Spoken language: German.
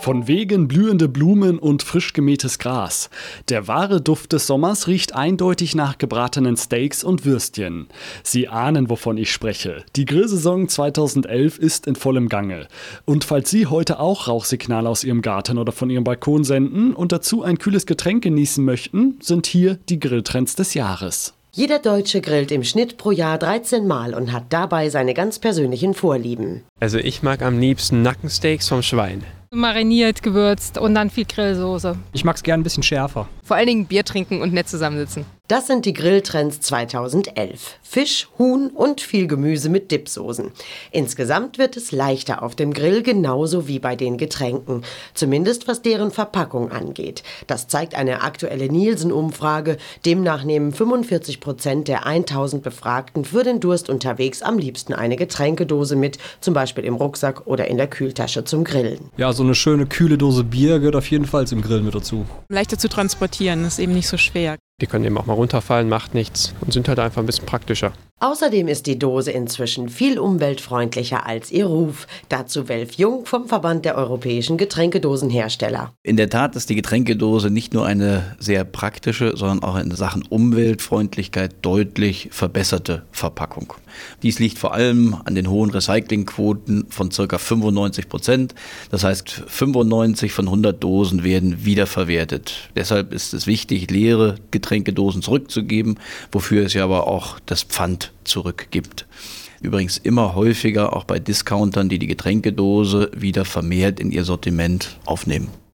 Von wegen blühende Blumen und frisch gemähtes Gras. Der wahre Duft des Sommers riecht eindeutig nach gebratenen Steaks und Würstchen. Sie ahnen, wovon ich spreche. Die Grillsaison 2011 ist in vollem Gange. Und falls Sie heute auch Rauchsignale aus Ihrem Garten oder von Ihrem Balkon senden und dazu ein kühles Getränk genießen möchten, sind hier die Grilltrends des Jahres. Jeder Deutsche grillt im Schnitt pro Jahr 13 Mal und hat dabei seine ganz persönlichen Vorlieben. Also ich mag am liebsten Nackensteaks vom Schwein. Mariniert, gewürzt und dann viel Grillsoße. Ich mag es gern ein bisschen schärfer. Vor allen Dingen Bier trinken und nett zusammensitzen. Das sind die Grilltrends 2011. Fisch, Huhn und viel Gemüse mit Dipsoßen. Insgesamt wird es leichter auf dem Grill, genauso wie bei den Getränken. Zumindest was deren Verpackung angeht. Das zeigt eine aktuelle Nielsen-Umfrage. Demnach nehmen 45 Prozent der 1000 Befragten für den Durst unterwegs am liebsten eine Getränkedose mit, zum Beispiel im Rucksack oder in der Kühltasche zum Grillen. Ja, so eine schöne kühle Dose Bier gehört auf jeden Fall zum Grill mit dazu. Leichter zu transportieren, ist eben nicht so schwer. Die können eben auch mal runterfallen, macht nichts und sind halt einfach ein bisschen praktischer. Außerdem ist die Dose inzwischen viel umweltfreundlicher als ihr Ruf. Dazu Welf Jung vom Verband der europäischen Getränkedosenhersteller. In der Tat ist die Getränkedose nicht nur eine sehr praktische, sondern auch in Sachen Umweltfreundlichkeit deutlich verbesserte Verpackung. Dies liegt vor allem an den hohen Recyclingquoten von ca. 95 Prozent. Das heißt, 95 von 100 Dosen werden wiederverwertet. Deshalb ist es wichtig, leere Getränkedosen zurückzugeben, wofür es ja aber auch das Pfand zurückgibt. Übrigens immer häufiger auch bei Discountern, die die Getränkedose wieder vermehrt in ihr Sortiment aufnehmen.